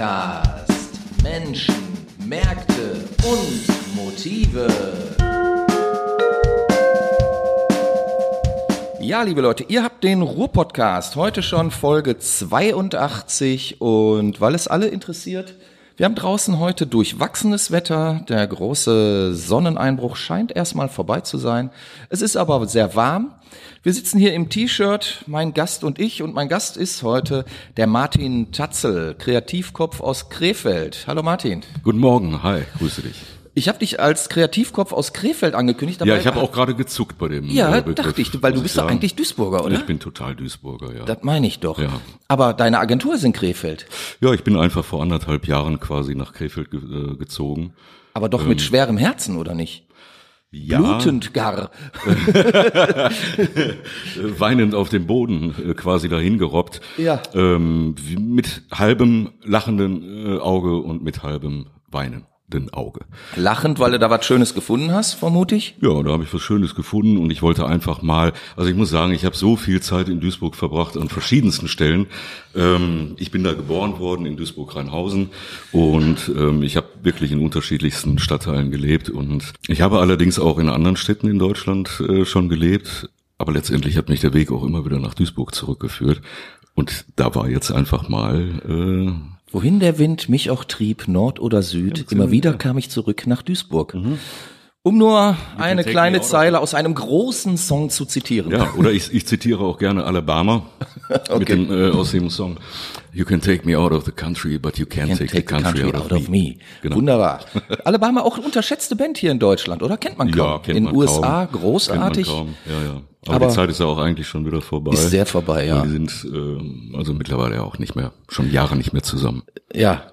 Ruhr-Podcast. Menschen, Märkte und Motive. Ja, liebe Leute, ihr habt den Ruhr-Podcast. Heute schon Folge 82 und weil es alle interessiert, wir haben draußen heute durchwachsenes Wetter. Der große Sonneneinbruch scheint erstmal vorbei zu sein. Es ist aber sehr warm. Wir sitzen hier im T-Shirt, mein Gast und ich. Und mein Gast ist heute der Martin Tatzel, Kreativkopf aus Krefeld. Hallo Martin. Guten Morgen, hi, grüße dich. Ich habe dich als Kreativkopf aus Krefeld angekündigt. Ja, ich habe auch gerade gezuckt bei dem Ja, äh, Begriff, dachte ich, weil du bist doch eigentlich Duisburger, oder? Ich bin total Duisburger, ja. das meine ich doch. Ja. Aber deine Agentur ist in Krefeld. Ja, ich bin einfach vor anderthalb Jahren quasi nach Krefeld ge äh, gezogen. Aber doch mit schwerem Herzen, oder nicht? Ähm. Ja, Blutend gar. weinend auf dem Boden äh, quasi dahin gerobbt. Ja. Ähm, mit halbem lachenden äh, Auge und mit halbem weinenden Auge. Lachend, weil du da was Schönes gefunden hast, vermute ich. Ja, da habe ich was Schönes gefunden und ich wollte einfach mal, also ich muss sagen, ich habe so viel Zeit in Duisburg verbracht an verschiedensten Stellen. Ähm, ich bin da geboren worden in Duisburg-Rheinhausen und ähm, ich habe wirklich in unterschiedlichsten Stadtteilen gelebt und ich habe allerdings auch in anderen Städten in Deutschland äh, schon gelebt, aber letztendlich hat mich der Weg auch immer wieder nach Duisburg zurückgeführt und da war jetzt einfach mal äh, Wohin der Wind mich auch trieb, Nord oder Süd, immer wieder kam ich zurück nach Duisburg. Um nur eine take kleine me out Zeile aus einem großen Song zu zitieren. Ja, oder ich, ich zitiere auch gerne Alabama mit dem, äh, aus dem Song You can take me out of the country, but you can't, Can't take, the country, out, of, me. Genau. Wunderbar. Alabama auch unterschätzte Band hier in Deutschland, oder? Kennt man kaum. Ja, kennt in man USA kaum. großartig. Kennt man kaum. Ja, ja. Aber, Aber- die Zeit ist ja auch eigentlich schon wieder vorbei. Ist sehr vorbei, ja. Und Die sind ähm, also mittlerweile auch nicht mehr, schon Jahre nicht mehr zusammen. Ja.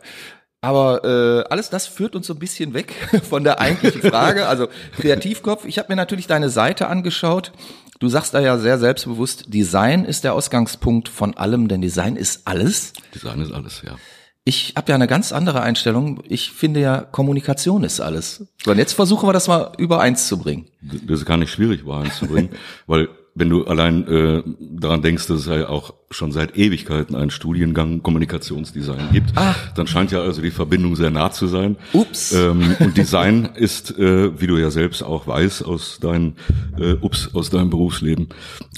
Aber äh, alles das führt uns so ein bisschen weg von der eigentlichen Frage. Also Kreativkopf, ich habe mir natürlich deine Seite angeschaut. Du sagst da ja sehr selbstbewusst, Design ist der Ausgangspunkt von allem, denn Design ist alles. Design ist alles, ja. Ich habe ja eine ganz andere Einstellung. Ich finde ja, Kommunikation ist alles. So, und jetzt versuchen wir das mal übereins zu bringen. Das ist gar nicht schwierig, Wahrheit zu bringen, weil wenn du allein äh, daran denkst, dass es ja auch schon seit Ewigkeiten einen Studiengang Kommunikationsdesign gibt, dann scheint ja also die Verbindung sehr nah zu sein. Ups. Ähm, und Design ist, äh, wie du ja selbst auch weißt aus deinem äh, Ups aus deinem Berufsleben,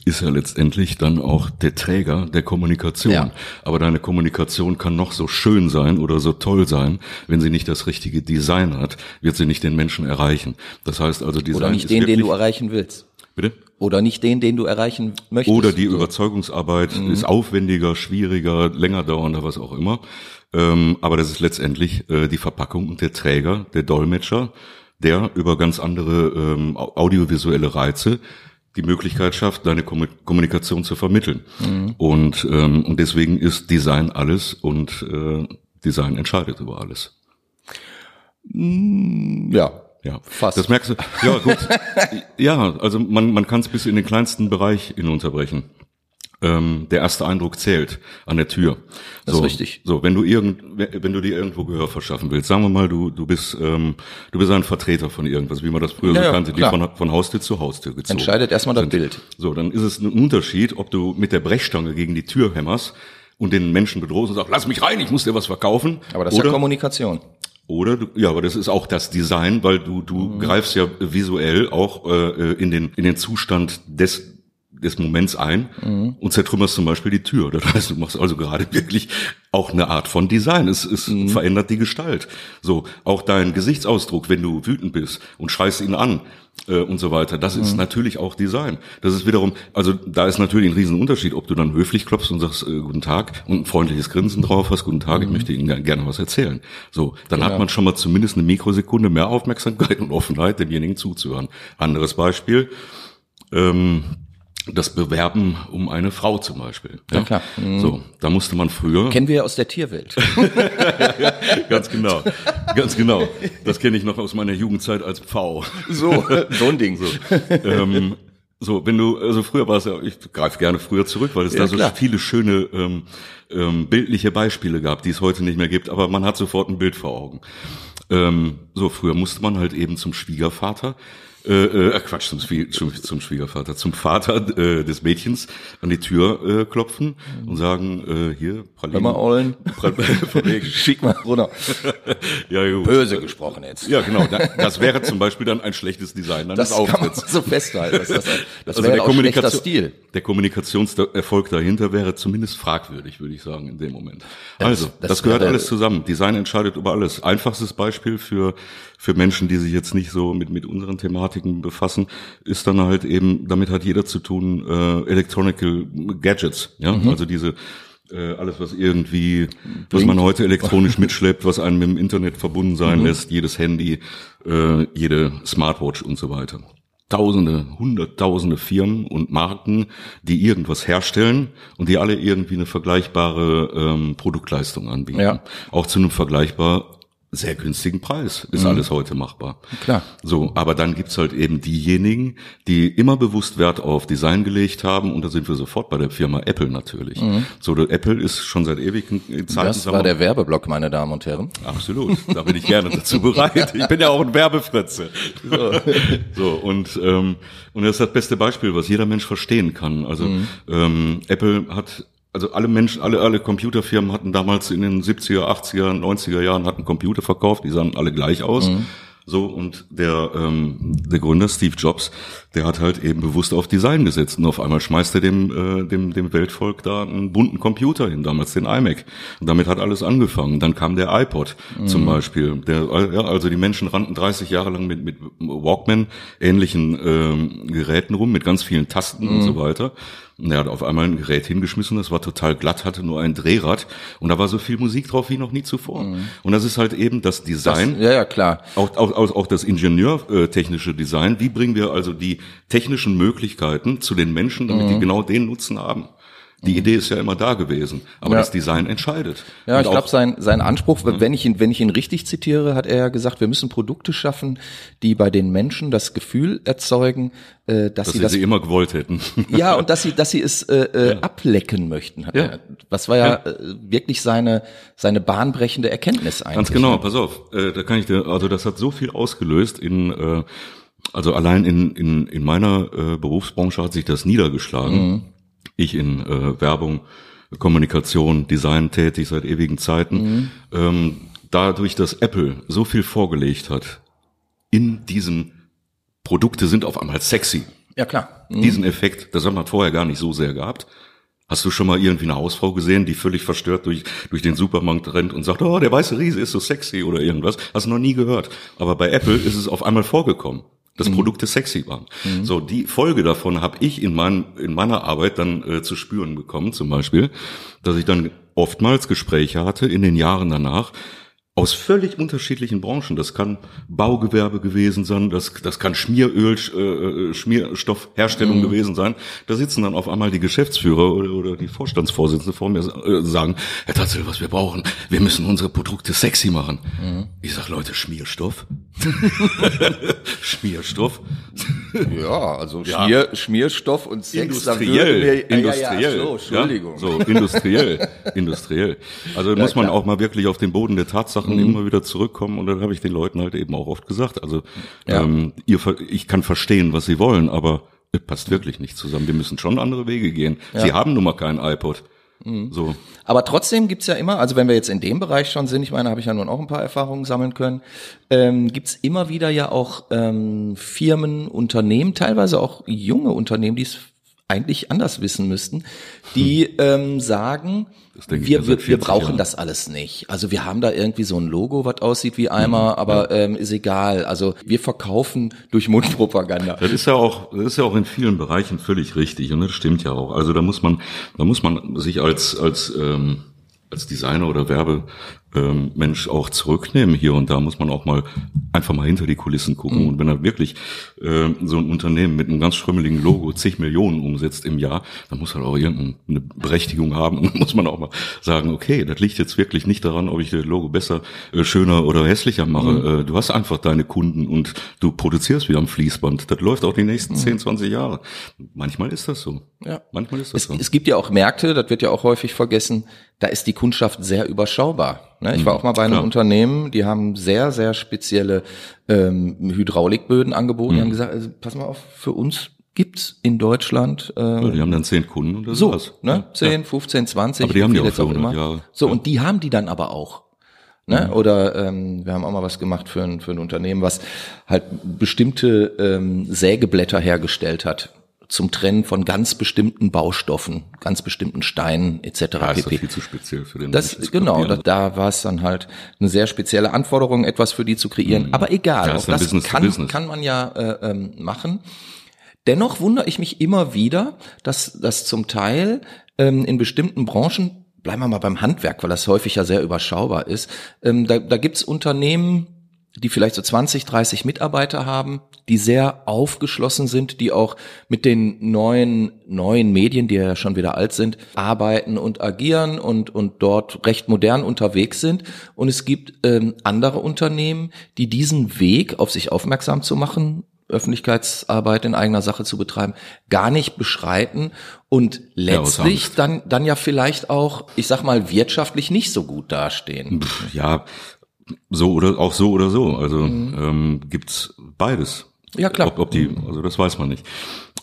ist ja letztendlich dann auch der Träger der Kommunikation. Ja. Aber deine Kommunikation kann noch so schön sein oder so toll sein, wenn sie nicht das richtige Design hat, wird sie nicht den Menschen erreichen. Das heißt also Design Oder nicht den, den du wirklich- erreichen willst. Bitte? Oder nicht den, den du erreichen möchtest. Oder die So. Überzeugungsarbeit ist aufwendiger, schwieriger, länger dauernder, was auch immer. Ähm, aber das ist letztendlich äh, die Verpackung und der Träger, der Dolmetscher, der über ganz andere ähm, au- audiovisuelle Reize die Möglichkeit schafft, deine Kommu- Kommunikation zu vermitteln. Und, ähm, und deswegen ist Design alles und äh, Design entscheidet über alles. Ja. Ja, Fast. Das merkst du. Ja, gut. ja, also man, man kann es bis in den kleinsten Bereich hinunterbrechen. Ähm, der erste Eindruck zählt an der Tür. Das so, ist richtig. So, wenn du irgend, wenn du dir irgendwo Gehör verschaffen willst, sagen wir mal, du du bist ähm, du bist ein Vertreter von irgendwas, wie man das früher Ja, so ja, kannte, die klar. von, von Haustür zu Haustür gezogen. Entscheidet erstmal das sind. Bild. So, dann ist es ein Unterschied, ob du mit der Brechstange gegen die Tür hämmerst und den Menschen bedrohst und sagst, lass mich rein, ich muss dir was verkaufen. Aber das ist ja Kommunikation. Oder du, ja, aber das ist auch das Design, weil du du Mhm. greifst ja visuell auch äh, in den in den Zustand des des Moments ein Mhm. und zertrümmerst zum Beispiel die Tür. Das heißt, du machst also gerade wirklich auch eine Art von Design. Es, es Mhm. verändert die Gestalt. So auch dein Gesichtsausdruck, wenn du wütend bist und schreist ihn an äh, und so weiter. Das Mhm. ist natürlich auch Design. Das ist wiederum, also da ist natürlich ein Riesenunterschied, ob du dann höflich klopfst und sagst äh, Guten Tag und ein freundliches Grinsen drauf hast. Guten Tag, ich möchte Ihnen ger- gerne was erzählen. So, dann hat man schon mal zumindest eine Mikrosekunde mehr Aufmerksamkeit und Offenheit, demjenigen zuzuhören. Anderes Beispiel. Ähm, das Bewerben um eine Frau zum Beispiel. Ja, klar. So, da musste man früher Kennen wir ja aus der Tierwelt. ganz genau, ganz genau. Das kenne ich noch aus meiner Jugendzeit als Pfau. So, so ein Ding. So, ähm, so, wenn du, also früher war es ja, ich greife gerne früher zurück, weil es Ja, da so klar. viele schöne ähm, ähm, bildliche Beispiele gab, die es heute nicht mehr gibt, aber man hat sofort ein Bild vor Augen. Ähm, so, früher musste man halt eben zum Schwiegervater äh, äh, Quatsch, zum, Schwie- zum, zum Schwiegervater, zum Vater äh, des Mädchens an die Tür äh, klopfen und sagen, äh, hier, Hör Pralinen. mal, Ollen. Schick mal runter. ja, gut. Böse gesprochen jetzt. Ja, genau. Da- Das wäre zum Beispiel dann ein schlechtes Design das eines kann man so festhalten. Das, das, das Also wäre der, Kommunikation, Stil. der Kommunikationserfolg dahinter wäre zumindest fragwürdig, würde ich sagen, in dem Moment. Also, das, das gehört wäre- alles zusammen. Design entscheidet über alles. Einfachstes Beispiel für, für Menschen, die sich jetzt nicht so mit, mit unseren Thematiken befassen, ist dann halt eben, damit hat jeder zu tun, äh, Electronical Gadgets, ja, Mhm. also diese, äh, alles, was irgendwie, was man heute elektronisch mitschleppt, was einem im Internet verbunden sein lässt, jedes Handy, äh, jede Smartwatch und so weiter. Tausende, hunderttausende Firmen und Marken, die irgendwas herstellen und die alle irgendwie eine vergleichbare ähm, Produktleistung anbieten. Ja. Auch zu einem vergleichbar sehr günstigen Preis ist alles heute machbar. Klar. So, aber dann gibt's halt eben diejenigen, die immer bewusst Wert auf Design gelegt haben und da sind wir sofort bei der Firma Apple natürlich. So, der Apple ist schon seit ewigen Zeiten Das war der Werbeblock, meine Damen und Herren. Absolut, da bin ich gerne dazu bereit. Ich bin ja auch ein Werbefritze. So, so und ähm, und das ist das beste Beispiel, was jeder Mensch verstehen kann. Also ähm, Apple hat also alle Menschen, alle alle Computerfirmen hatten damals in den 70er, 80er, 90er Jahren hatten Computer verkauft, die sahen alle gleich aus. So, und der, ähm, der Gründer Steve Jobs, der hat halt eben bewusst auf Design gesetzt. Und auf einmal schmeißt er dem, äh, dem, dem Weltvolk da einen bunten Computer hin, damals den iMac. Und damit hat alles angefangen. Dann kam der iPod zum Beispiel. Der, ja, also die Menschen rannten 30 Jahre lang mit, mit Walkman, ähnlichen ähm, Geräten rum, mit ganz vielen Tasten und so weiter. Und er hat auf einmal ein Gerät hingeschmissen, das war total glatt, hatte nur ein Drehrad und da war so viel Musik drauf wie noch nie zuvor. Und das ist halt eben das Design, Ja, ja, klar. auch, auch, auch, auch das ingenieurtechnische Design. Wie bringen wir also die technischen Möglichkeiten zu den Menschen, damit die genau den Nutzen haben? Die Idee ist ja immer da gewesen, aber Ja. das Design entscheidet. Ja, Und ich glaube, sein, sein Anspruch, wenn ich ihn, wenn ich ihn richtig zitiere, hat er ja gesagt, wir müssen Produkte schaffen, die bei den Menschen das Gefühl erzeugen, äh, dass, dass sie das, sie immer gewollt hätten. ja, und dass sie, dass sie es äh, äh, ablecken möchten. Hat Ja. er. Was war ja, äh, wirklich seine, seine bahnbrechende Erkenntnis eigentlich. Ganz genau, pass auf, äh, da kann ich dir, also das hat so viel ausgelöst in, äh, also allein in, in, in meiner äh, Berufsbranche hat sich das niedergeschlagen. Ich in äh, Werbung, Kommunikation, Design tätig seit ewigen Zeiten. Ähm, dadurch, dass Apple so viel vorgelegt hat, in diesem Produkte sind auf einmal sexy. Ja, klar. Diesen Effekt, das hat man vorher gar nicht so sehr gehabt. Hast du schon mal irgendwie eine Hausfrau gesehen, die völlig verstört durch, durch den Supermarkt rennt und sagt, oh, der weiße Riese ist so sexy oder irgendwas? Hast du noch nie gehört. Aber bei Apple ist es auf einmal vorgekommen, dass Produkte sexy waren. So, die Folge davon habe ich in, mein, in meiner Arbeit dann äh, zu spüren bekommen, zum Beispiel, dass ich dann oftmals Gespräche hatte in den Jahren danach, aus völlig unterschiedlichen Branchen. Das kann Baugewerbe gewesen sein, das, das kann Schmieröl, äh, Schmierstoffherstellung gewesen sein. Da sitzen dann auf einmal die Geschäftsführer oder, oder die Vorstandsvorsitzende vor mir äh, sagen, Herr Tatzel, was wir brauchen, wir müssen unsere Produkte sexy machen. Ich sag, Leute, Schmierstoff? Schmierstoff? Ja, also Ja. Schmier, Schmierstoff und Sex. Industriell, mir- Ja, industriell. Ja, ja, so, Entschuldigung. So, industriell, industriell. Also muss man auch mal wirklich auf den Boden der Tatsachen immer wieder zurückkommen und dann habe ich den Leuten halt eben auch oft gesagt. Also Ja. ähm, ihr, ich kann verstehen, was sie wollen, aber es passt wirklich nicht zusammen. Wir müssen schon andere Wege gehen. Sie haben nun mal keinen iPod. So. Aber trotzdem gibt's ja immer, also wenn wir jetzt in dem Bereich schon sind, ich meine, habe ich ja nun auch ein paar Erfahrungen sammeln können, ähm, gibt's immer wieder ja auch ähm, Firmen, Unternehmen, teilweise auch junge Unternehmen, die es eigentlich anders wissen müssten, die ähm, sagen, wir, ja wir, wir 40 brauchen Jahren. das alles nicht. Also wir haben da irgendwie so ein Logo, was aussieht wie Eimer, aber ähm, ist egal. Also wir verkaufen durch Mundpropaganda. Das ist ja auch, das ist ja auch in vielen Bereichen völlig richtig und das stimmt ja auch. Also da muss man, da muss man sich als als ähm, als Designer oder Werbemensch ähm, auch zurücknehmen hier und da muss man auch mal einfach mal hinter die Kulissen gucken und wenn er wirklich ähm, so ein Unternehmen mit einem ganz schrümmeligen Logo zig Millionen umsetzt im Jahr, dann muss er auch irgendeine Berechtigung haben und dann muss man auch mal sagen, okay, das liegt jetzt wirklich nicht daran, ob ich das Logo besser, äh, schöner oder hässlicher mache. Äh, du hast einfach deine Kunden und du produzierst wie am Fließband. Das läuft auch die nächsten 10, 20 Jahre. Manchmal ist das so. Ja. Manchmal ist das Es, so. es gibt ja auch Märkte, das wird ja auch häufig vergessen, da ist die Kundschaft sehr überschaubar. Ne? Ich war auch mal bei einem klar. Unternehmen, die haben sehr, sehr spezielle ähm, Hydraulikböden angeboten. Die haben gesagt, also, pass mal auf, für uns gibt's in Deutschland äh, Ja, die haben dann zehn Kunden und das so, war's. ne? Ja. 10, 15, 20. Aber die haben die auch jetzt für 100 Jahre. So, Ja. Mhm. und die haben die dann aber auch. Ne? Oder ähm, wir haben auch mal was gemacht für ein, für ein Unternehmen, was halt bestimmte ähm, Sägeblätter hergestellt hat zum Trennen von ganz bestimmten Baustoffen, ganz bestimmten Steinen etc. Ja, ist das pp. viel zu speziell für den Das, Menschen. genau, da, da war es dann halt eine sehr spezielle Anforderung, etwas für die zu kreieren. Aber egal, Mhm. Ja, auch das Business kann, Business. kann man ja äh, ähm, machen. Dennoch wundere ich mich immer wieder, dass das zum Teil ähm, in bestimmten Branchen, bleiben wir mal beim Handwerk, weil das häufig ja sehr überschaubar ist, ähm, da, da gibt's Unternehmen, die vielleicht so 20, 30 Mitarbeiter haben, die sehr aufgeschlossen sind, die auch mit den neuen, neuen Medien, die ja schon wieder alt sind, arbeiten und agieren und, und dort recht modern unterwegs sind. Und es gibt ähm, andere Unternehmen, die diesen Weg, auf sich aufmerksam zu machen, Öffentlichkeitsarbeit in eigener Sache zu betreiben, gar nicht beschreiten und Ja, letztlich Angst. dann, dann ja vielleicht auch, ich sag mal, wirtschaftlich nicht so gut dastehen. Pff, Ja, so oder auch so oder so. Also ähm, gibt's beides. Mhm. Ja, klar. Ob, ob die, also das weiß man nicht.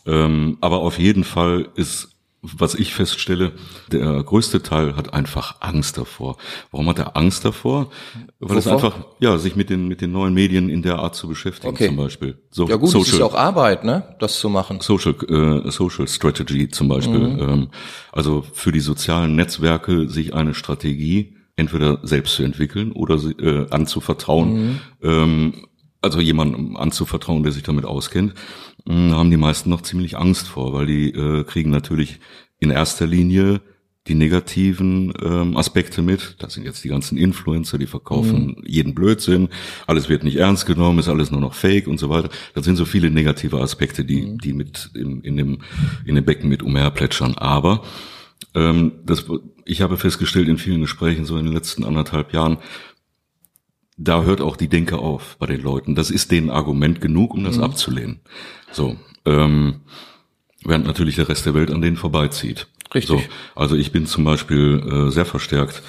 Ähm, aber auf jeden Fall ist, was ich feststelle, der größte Teil hat einfach Angst davor. Warum hat er Angst davor? Weil es einfach, ja, sich mit den mit den neuen Medien in der Art zu beschäftigen, Okay. zum Beispiel. So Ja gut, es ist Social, ja auch Arbeit, ne, das zu machen. Social, äh, Social Strategy zum Beispiel. Mhm. Ähm, also für die sozialen Netzwerke sich eine Strategie entweder selbst zu entwickeln oder äh, anzuvertrauen. Mhm. Ähm, also jemandem anzuvertrauen, der sich damit auskennt, mh, haben die meisten noch ziemlich Angst vor, weil die äh, kriegen natürlich in erster Linie die negativen ähm, Aspekte mit. Das sind jetzt die ganzen Influencer, die verkaufen jeden Blödsinn, alles wird nicht ernst genommen, ist alles nur noch Fake und so weiter. Das sind so viele negative Aspekte, die die mit in, in dem in dem Becken mit umherplätschern. Aber das, ich habe festgestellt in vielen Gesprächen so in den letzten anderthalb Jahren, da hört auch die Denke auf bei den Leuten. Das ist denen Argument genug, um Mhm. das abzulehnen. So, ähm, während natürlich der Rest der Welt an denen vorbeizieht. Richtig. So, also ich bin zum Beispiel äh, sehr verstärkt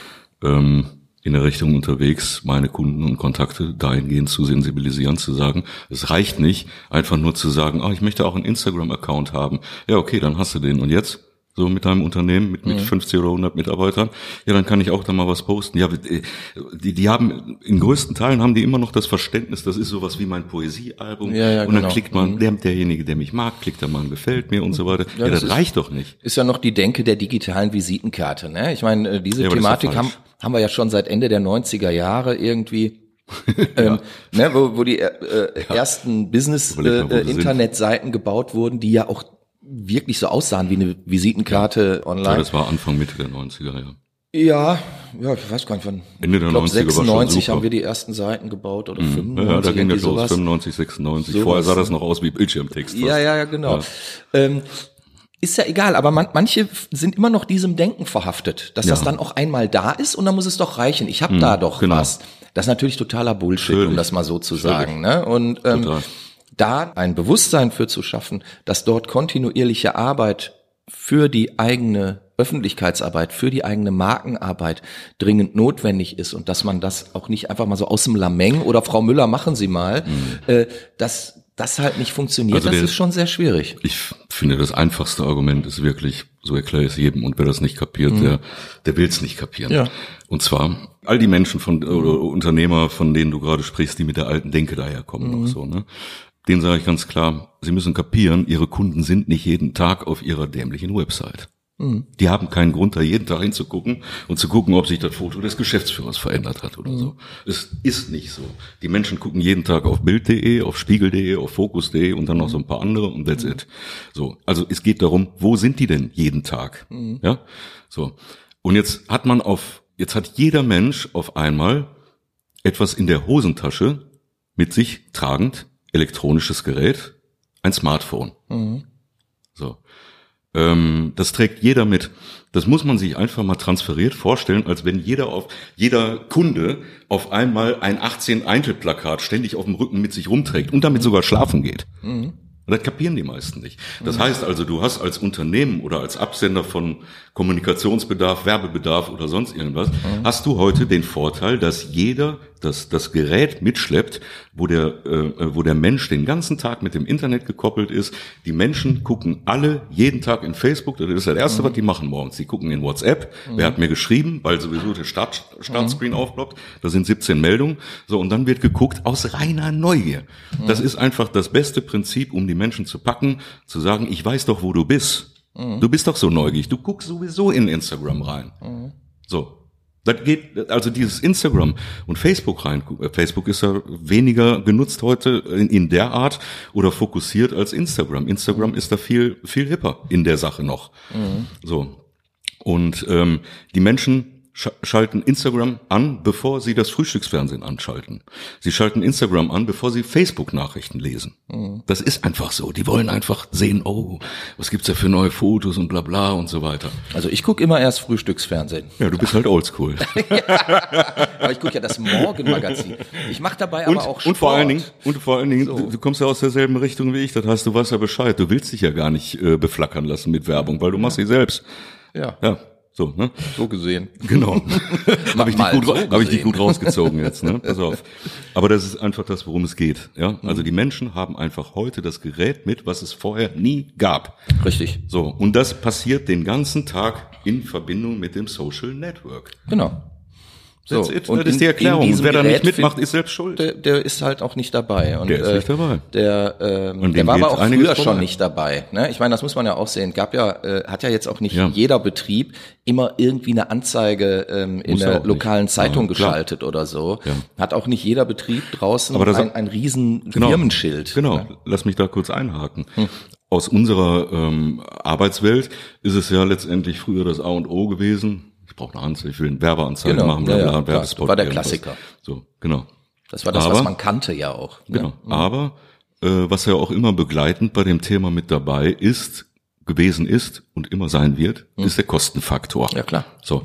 ähm, in der Richtung unterwegs, meine Kunden und Kontakte dahingehend zu sensibilisieren, zu sagen, es reicht nicht, einfach nur zu sagen, ah, ich möchte auch einen Instagram-Account haben. Ja, okay, dann hast du den. Und jetzt? So mit deinem Unternehmen, mit, Mhm. mit 50 oder 100 Mitarbeitern. Ja, dann kann ich auch da mal was posten. Ja, äh, die, die haben, in größten Teilen haben die immer noch das Verständnis, das ist sowas wie mein Poesiealbum. Ja, ja, und dann genau. klickt man, der, derjenige, der mich mag, klickt da mal Gefällt mir und so weiter. Ja, das das, ist- reicht doch nicht. Ist ja noch die Denke der digitalen Visitenkarte, ne? Ich meine, äh, diese Ja, das ist Thematik ja haben, haben wir ja schon seit Ende der 90er Jahre irgendwie. ähm, ne, wo, wo die äh, äh, ersten wir sind. Business-Internetseiten gebaut wurden, die ja auch wirklich so aussahen wie eine Visitenkarte Ja, online. das war Anfang, Mitte der 90er, ja. Ja, ja, ich weiß gar nicht wann. Ende der ich glaube 90er war schon 96 super. haben wir die ersten Seiten gebaut oder Ja, 95, ja, da ging das los, sowas. 95, 96. Sowas. Vorher sah das noch aus wie Bildschirmtext. Ja, ja, ja, genau. Ja. Ähm, ist ja egal, aber man, manche sind immer noch diesem Denken verhaftet, dass das Ja. dann auch einmal da ist und dann muss es doch reichen. Ich habe da doch genau. was. Das ist natürlich totaler Bullshit, um Natürlich. das mal so zu Natürlich. sagen. Ne? Und ähm, Total. Da ein Bewusstsein für zu schaffen, dass dort kontinuierliche Arbeit für die eigene Öffentlichkeitsarbeit, für die eigene Markenarbeit dringend notwendig ist und dass man das auch nicht einfach mal so aus dem Lameng oder Frau Müller machen Sie mal, äh, dass das halt nicht funktioniert, Mhm. Also das der- ist schon sehr schwierig. Ich finde, das einfachste Argument ist wirklich, so erkläre ich es jedem, und wer das nicht kapiert, der, der will es nicht kapieren. Mhm. Ja. Und zwar all die Menschen von oder Unternehmer, von denen du gerade sprichst, die mit der alten Denke daherkommen Mhm. noch so, ne? Denen sage ich ganz klar, sie müssen kapieren, ihre Kunden sind nicht jeden Tag auf ihrer dämlichen Website. Mhm. Die haben keinen Grund, da jeden Tag hinzugucken und zu gucken, ob sich das Foto des Geschäftsführers verändert hat oder so. Es ist nicht so. Die Menschen gucken jeden Tag auf Bild.de, auf Spiegel.de, auf Fokus.de und dann noch so ein paar andere und that's it. So. Also es geht darum, wo sind die denn jeden Tag? Ja? So. Und jetzt hat man auf, jetzt hat jeder Mensch auf einmal etwas in der Hosentasche mit sich tragend, elektronisches Gerät, ein Smartphone. So. Ähm, das trägt jeder mit. Das muss man sich einfach mal transferiert vorstellen, als wenn jeder auf, jeder Kunde auf einmal ein 18 Eintel-Plakat ständig auf dem Rücken mit sich rumträgt und damit sogar schlafen geht. Und das kapieren die meisten nicht. Das heißt also, du hast als Unternehmen oder als Absender von Kommunikationsbedarf, Werbebedarf oder sonst irgendwas, hast du heute den Vorteil, dass jeder das, das Gerät mitschleppt, wo der, äh, wo der Mensch den ganzen Tag mit dem Internet gekoppelt ist. Die Menschen gucken alle jeden Tag in Facebook, das ist das Erste, was die machen morgens. Die gucken in WhatsApp, wer hat mir geschrieben, weil sowieso der Start, Startscreen aufploppt, da sind 17 Meldungen. So, und dann wird geguckt aus reiner Neugier. Das ist einfach das beste Prinzip, um die Menschen zu packen, zu sagen, ich weiß doch, wo du bist. Du bist doch so neugierig. Du guckst sowieso in Instagram rein. So. Das geht, also dieses Instagram und Facebook rein. äh, Facebook ist ja weniger genutzt heute in, in der Art oder fokussiert als Instagram. Instagram ist da viel, viel hipper in der Sache noch. So. Und ähm, die Menschen sch schalten Instagram an, bevor sie das Frühstücksfernsehen anschalten. Sie schalten Instagram an, bevor sie Facebook-Nachrichten lesen. Das ist einfach so. Die wollen einfach sehen, oh, was gibt's da für neue Fotos und bla bla und so weiter. Also ich gucke immer erst Frühstücksfernsehen. Ja, du bist halt oldschool. Aber ich gucke ja das Morgenmagazin. Ich mache dabei Und, aber auch Sport. und vor allen Dingen, und vor allen Dingen, du, du kommst ja aus derselben Richtung wie ich. Das heißt, du weißt ja Bescheid. Du willst dich ja gar nicht äh, beflackern lassen mit Werbung, weil du machst sie selbst. Ja, Ja, so, ne? so gesehen. Genau. habe ich, dich Mal gut, so hab ich dich gut rausgezogen jetzt, ne? Pass auf. Aber das ist einfach das, worum es geht. Ja, Mhm. also die Menschen haben einfach heute das Gerät mit, was es vorher nie gab. Richtig. So und das passiert den ganzen Tag in Verbindung mit dem Social Network. Genau. So, it. und das ist die Erklärung. wer da nicht mitmacht, ist selbst schuld. Der, der ist halt auch nicht dabei. Und, Der ist nicht dabei. Der, ähm, Und der war aber auch früher schon vorbei. nicht dabei. Ne? Ich meine, das muss man ja auch sehen. Gab ja, äh, hat ja jetzt auch nicht Ja. jeder Betrieb immer irgendwie eine Anzeige ähm, in der auch nicht. lokalen Zeitung Ja, geschaltet oder so. Ja. Hat auch nicht jeder Betrieb draußen Aber das- ein, ein riesen Genau. Firmenschild. Genau, Ne? lass mich da kurz einhaken. Aus unserer ähm, Arbeitswelt ist es ja letztendlich früher das A und O gewesen. Ich brauche eine Anzeige, ich will eine Werbeanzeige Genau, machen, ja, bla, ja, bla, klar. Werbespot, War der irgendwas. Klassiker. So, genau. Das war das, Aber- was man kannte ja auch. Ne? Genau. Aber äh, was ja auch immer begleitend bei dem Thema mit dabei ist, gewesen ist und immer sein wird, ist der Kostenfaktor. Ja, klar. So.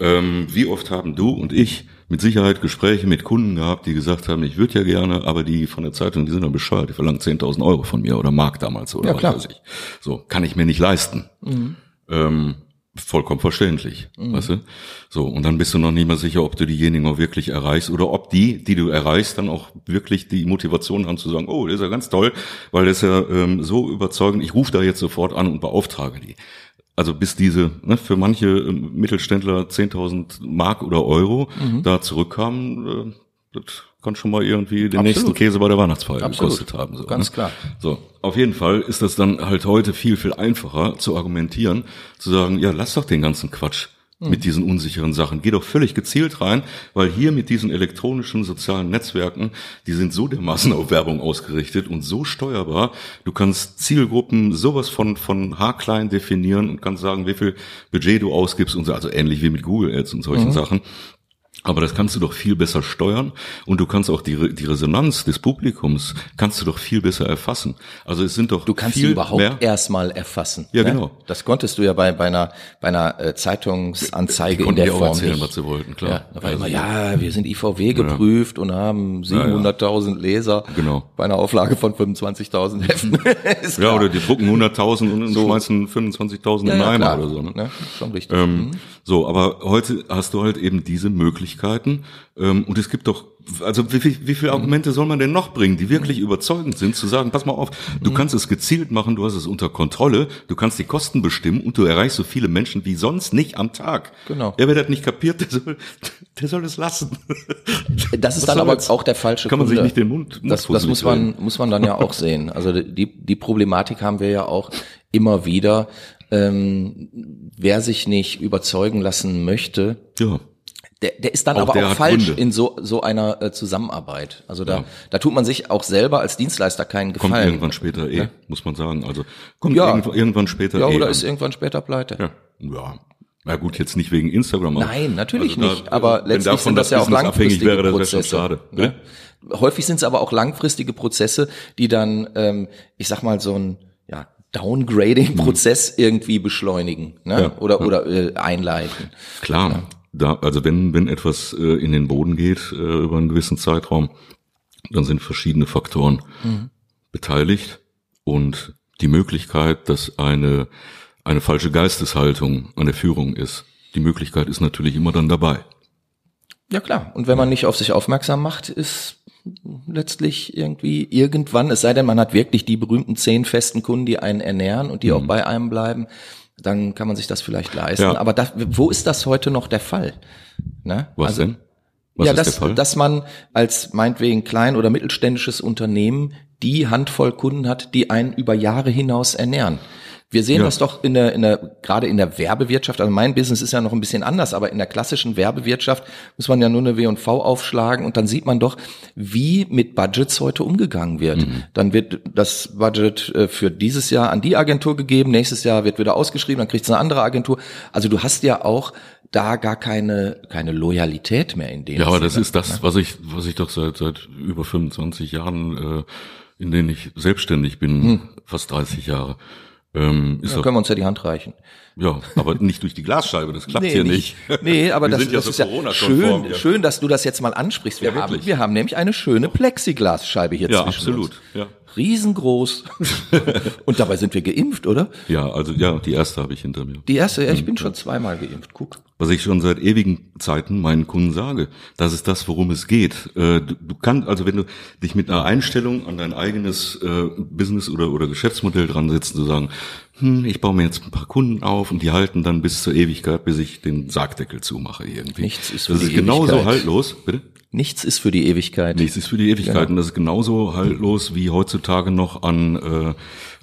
Ähm, wie oft haben du und ich mit Sicherheit Gespräche mit Kunden gehabt, die gesagt haben, ich würde ja gerne, aber die von der Zeitung, die sind dann bescheuert, die verlangen 10.000 Euro von mir oder Mark damals oder Ja, was klar. weiß ich. So, kann ich mir nicht leisten. Ähm, vollkommen verständlich, weißt du? So, und dann bist du noch nicht mal sicher, ob du diejenigen auch wirklich erreichst oder ob die, die du erreichst, dann auch wirklich die Motivation haben zu sagen, oh, das ist ja ganz toll, weil das ist ja ähm, so überzeugend, ich rufe da jetzt sofort an und beauftrage die. Also bis diese, ne, für manche ähm, Mittelständler 10.000 Mark oder Euro da zurückkamen, äh, das kann schon mal irgendwie den Absolut. nächsten Käse bei der Weihnachtsfeier Absolut. gekostet haben. So, Ganz ne? klar. So, auf jeden Fall ist das dann halt heute viel, viel einfacher zu argumentieren, zu sagen, ja, lass doch den ganzen Quatsch mit diesen unsicheren Sachen. Geh doch völlig gezielt rein, weil hier mit diesen elektronischen sozialen Netzwerken, die sind so dermaßen auf Werbung ausgerichtet und so steuerbar. Du kannst Zielgruppen sowas von, von haarklein definieren und kannst sagen, wie viel Budget du ausgibst und so, also ähnlich wie mit Google Ads und solchen Sachen. Aber das kannst du doch viel besser steuern und du kannst auch die, Re- die Resonanz des Publikums kannst du doch viel besser erfassen. Also es sind doch Du kannst viel sie überhaupt erstmal erfassen. Ja, ne? genau. Das konntest du ja bei, bei einer, bei einer äh, Zeitungsanzeige in der auch Form erzählen, nicht. was sie wollten, klar. Ja, da war Also- immer, ja, wir sind IVW geprüft und haben 700.000 Leser Genau. bei einer Auflage von 25.000 Heften. Ja, oder die drucken 100.000 und schmeißen 25.000 ja, in ja, klar. oder so. Ne? Ne? Schon richtig. Ähm, So, aber heute hast du halt eben diese Möglichkeiten ähm, und es gibt doch, also wie, viel- wie viele Argumente soll man denn noch bringen, die wirklich überzeugend sind, zu sagen, pass mal auf, du kannst es gezielt machen, du hast es unter Kontrolle, du kannst die Kosten bestimmen und du erreichst so viele Menschen wie sonst nicht am Tag. Genau. Ja, wer das nicht kapiert, der soll, der soll es lassen. Das ist Was dann aber jetzt? auch der falsche Kann man sich Kunde. nicht den Mund, Mund das, das muss man, muss man dann ja auch sehen. Also die, die Problematik haben wir ja auch immer wieder. Ähm, wer sich nicht überzeugen lassen möchte, Ja. Der, der ist dann Auch aber auch falsch Gründe. in so, so einer äh, Zusammenarbeit. Also da, Ja. da tut man sich auch selber als Dienstleister keinen Kommt Gefallen. irgendwann später eh, muss man sagen. Also kommt Ja. irgendwann, irgendwann später ja, eh. oder an. ist irgendwann später pleite. Ja. Ja. Na gut, jetzt nicht wegen Instagram. Nein, natürlich Also da- nicht. Aber letztlich sind das ja auch langfristige wäre, das Prozesse. schade. ne? Häufig sind es aber auch langfristige Prozesse, die dann, ähm, ich sag mal, so ein ja, Downgrading-Prozess irgendwie beschleunigen ne? Mhm. Ja, oder, oder äh, einleiten. Klar, da, also wenn, wenn etwas äh, in den Boden geht äh, über einen gewissen Zeitraum, dann sind verschiedene Faktoren Mhm. beteiligt und die Möglichkeit, dass eine, eine falsche Geisteshaltung an der Führung ist. Die Möglichkeit ist natürlich immer dann dabei. Ja klar. Und wenn man nicht auf sich aufmerksam macht, ist letztlich irgendwie irgendwann, es sei denn, man hat wirklich die berühmten zehn festen Kunden, die einen ernähren und die auch bei einem bleiben, dann kann man sich das vielleicht leisten. Ja. Aber das, wo ist das heute noch der Fall? Ne? Was Also- denn? Was ja, dass, dass man als meinetwegen klein- oder mittelständisches Unternehmen die Handvoll Kunden hat, die einen über Jahre hinaus ernähren. Wir sehen Ja. das doch in der, in der, gerade in der Werbewirtschaft, also mein Business ist ja noch ein bisschen anders, aber in der klassischen Werbewirtschaft muss man ja nur eine W&V aufschlagen und dann sieht man doch, wie mit Budgets heute umgegangen wird. Mhm. Dann wird das Budget äh, für dieses Jahr an die Agentur gegeben, nächstes Jahr wird wieder ausgeschrieben, dann kriegt es eine andere Agentur. Also du hast ja auch da gar keine, keine Loyalität mehr in dem Ja, aber das ist das, was ich, was ich doch seit, seit über 25 Jahren, äh, in denen ich selbstständig bin, fast 30 Jahre. Ähm, ist Da doch, können wir uns ja die Hand reichen. ja, aber nicht durch die Glasscheibe, das klappt hier nicht. Nee, aber Wir das, ja das so ist ja schön, hier. schön, dass du das jetzt mal ansprichst. Wir, Ja, haben, wir haben nämlich eine schöne Plexiglasscheibe hier Ja, zwischen absolut. uns. Ja. Riesengroß. Und dabei sind wir geimpft, oder? ja, also ja, die erste habe ich hinter mir. Die erste, ja, ich bin schon zweimal geimpft. Guck. Was ich schon seit ewigen Zeiten meinen Kunden sage, das ist das, worum es geht. Äh, Du, du kannst, also wenn du dich mit einer Einstellung an dein eigenes äh, Business oder, oder Geschäftsmodell dran setzt, zu sagen, hm, ich baue mir jetzt ein paar Kunden auf und die halten dann bis zur Ewigkeit, bis ich den Sargdeckel zumache irgendwie. Nichts ist für das die ist genauso Ewigkeit. haltlos, bitte? Nichts ist für die Ewigkeit. Nichts ist für die Ewigkeit. Und das ist genauso haltlos wie heutzutage noch an, äh,